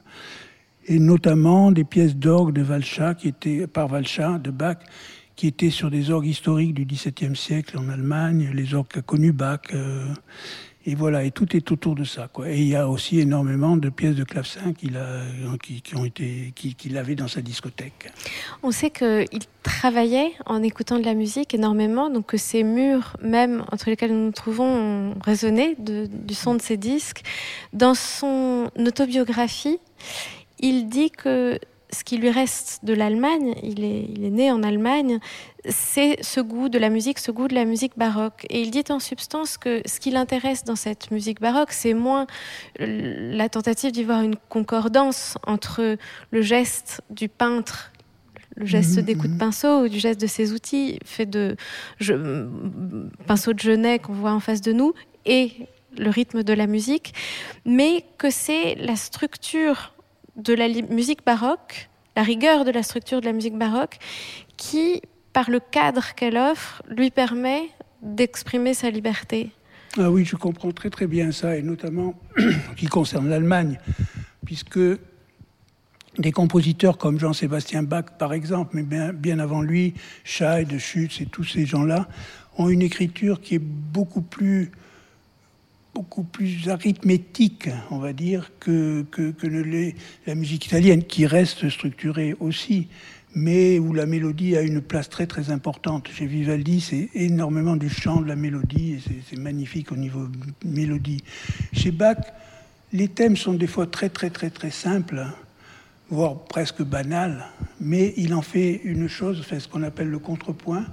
et notamment des pièces d'orgue de Valcha, qui étaient, par Valcha, de Bach, qui étaient sur des orgues historiques du XVIIe siècle en Allemagne, les orgues qu'a connu Bach. Euh, et voilà, et tout est autour de ça. Quoi. Et il y a aussi énormément de pièces de clavecin qu'il a, qui, qu'il avait dans sa discothèque. On sait qu'il travaillait en écoutant de la musique énormément, donc que ces murs, même entre lesquels nous nous trouvons, ont résonné du son de ses disques. Dans son autobiographie, il dit que ce qui lui reste de l'Allemagne, il est, il est, né en Allemagne, c'est ce goût de la musique, ce goût de la musique baroque. Et il dit en substance que ce qui l'intéresse dans cette musique baroque, c'est moins la tentative d'y voir une concordance entre le geste du peintre le geste mhm, des coups de mhm. pinceau ou du geste de ses outils fait de je, pinceau de genêt qu'on voit en face de nous et le rythme de la musique, mais que c'est la structure de la musique baroque, la rigueur de la structure de la musique baroque, qui, par le cadre qu'elle offre, lui permet d'exprimer sa liberté. Ah oui, je comprends très très bien ça, et notamment qui concerne l'Allemagne, puisque des compositeurs comme Jean-Sébastien Bach, par exemple, mais bien, bien avant lui, Scheid, Schütz et tous ces gens-là, ont une écriture qui est beaucoup plus beaucoup plus arithmétique, on va dire, que, que, que la musique italienne, qui reste structurée aussi, mais où la mélodie a une place très très importante. Chez Vivaldi, c'est énormément du chant, de la mélodie, et c'est magnifique au niveau mélodie. Chez Bach, les thèmes sont des fois très très très très simples, voire presque banals, mais il en fait une chose, fait ce qu'on appelle le contrepoint.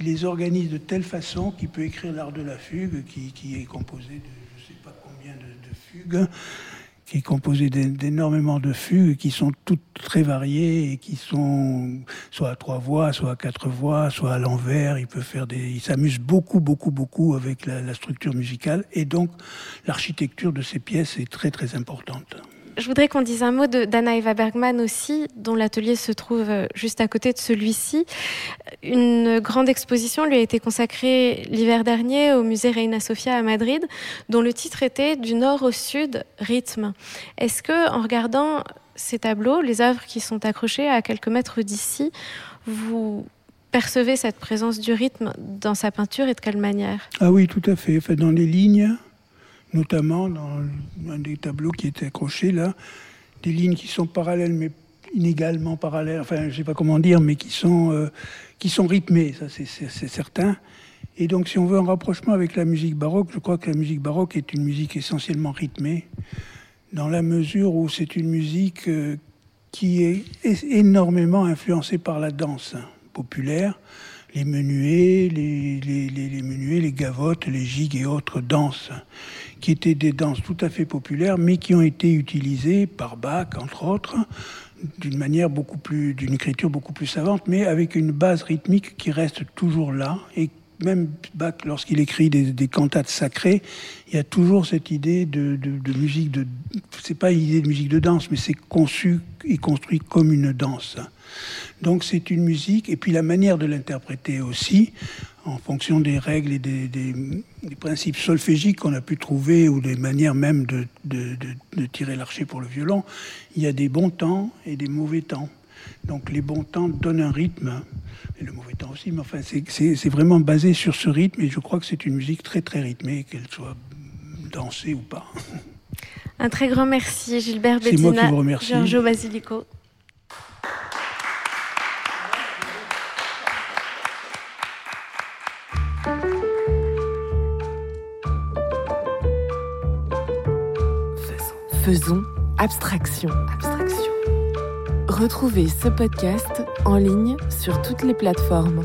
Il les organise de telle façon qu'il peut écrire l'art de la fugue, qui, qui est composé de qui est composé d'énormément de fugues qui sont toutes très variées et qui sont soit à trois voix, soit à quatre voix, soit à l'envers. Il peut faire des, il s'amuse beaucoup, beaucoup, beaucoup avec la, la structure musicale et donc l'architecture de ces pièces est très, très importante. Je voudrais qu'on dise un mot d'Anna Eva Bergman aussi, dont l'atelier se trouve euh, juste à côté de celui-ci. Une grande exposition lui a été consacrée l'hiver dernier au musée Reina Sofia à Madrid, dont le titre était Du nord au sud, rythme. Est-ce que, en regardant ces tableaux, les œuvres qui sont accrochées à quelques mètres d'ici, vous percevez cette présence du rythme dans sa peinture et de quelle manière? Ah oui, tout à fait. dans les lignes, notamment dans un des tableaux qui était accroché là, des lignes qui sont parallèles mais inégalement parallèles, enfin je ne sais pas comment dire, mais qui sont, euh, rythmées, ça c'est certain. Et donc si on veut un rapprochement avec la musique baroque, je crois que la musique baroque est une musique essentiellement rythmée, dans la mesure où c'est une musique euh, qui est énormément influencée par la danse populaire les menuets, les, menuets, les gavottes, les gigues et autres danses, qui étaient des danses tout à fait populaires, mais qui ont été utilisées par Bach, entre autres, d'une manière beaucoup plus, d'une écriture beaucoup plus savante, mais avec une base rythmique qui reste toujours là et même Bach, lorsqu'il écrit des, cantates sacrées, il y a toujours cette idée de, de, de musique de. C'est pas une idée de musique de danse, mais c'est conçu et construit comme une danse. Donc c'est une musique, et puis la manière de l'interpréter aussi, en fonction des règles et des, des, principes solfégiques qu'on a pu trouver, ou des manières même de, de, de tirer l'archer pour le violon, il y a des bons temps et des mauvais temps. Donc les bons temps donnent un rythme, et le mauvais temps aussi, mais enfin c'est vraiment basé sur ce rythme, et je crois que c'est une musique très très rythmée, qu'elle soit dansée ou pas. Un très grand merci Gilbert Bettina. Giorgio Basilico. Faisons abstraction. abstraction. Retrouvez ce podcast en ligne sur toutes les plateformes.